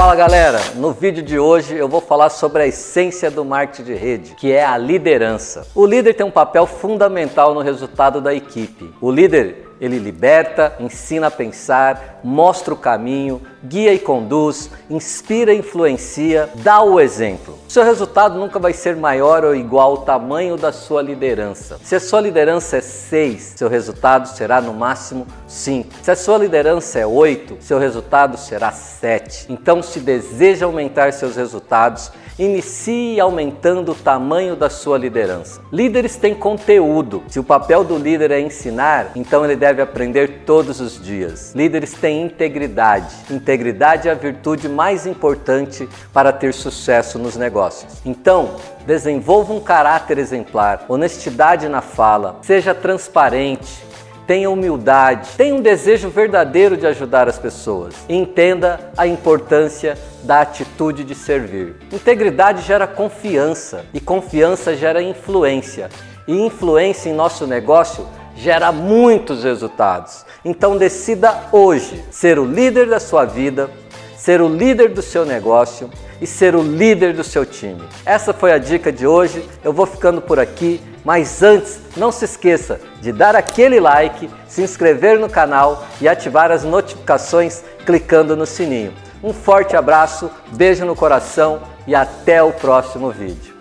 Fala galera, no vídeo de hoje eu vou falar sobre a essência do marketing de rede, que é a liderança. O líder tem um papel fundamental no resultado da equipe. O líder ele liberta, ensina a pensar, mostra o caminho, guia e conduz, inspira e influencia, dá o exemplo. Seu resultado nunca vai ser maior ou igual ao tamanho da sua liderança. Se a sua liderança é 6, seu resultado será no máximo 5. Se a sua liderança é 8, seu resultado será 7. Então, se deseja aumentar seus resultados, inicie aumentando o tamanho da sua liderança. Líderes têm conteúdo. Se o papel do líder é ensinar, então ele deve aprender todos os dias. Líderes têm integridade. Integridade é a virtude mais importante para ter sucesso nos negócios. Então, desenvolva um caráter exemplar, honestidade na fala, seja transparente, tenha humildade, tenha um desejo verdadeiro de ajudar as pessoas entenda a importância da atitude de servir. Integridade gera confiança e confiança gera influência e influência em nosso negócio gera muitos resultados. Então decida hoje ser o líder da sua vida, ser o líder do seu negócio e ser o líder do seu time. Essa foi a dica de hoje. Eu vou ficando por aqui. Mas antes, não se esqueça de dar aquele like, se inscrever no canal e ativar as notificações clicando no sininho. Um forte abraço, beijo no coração e até o próximo vídeo.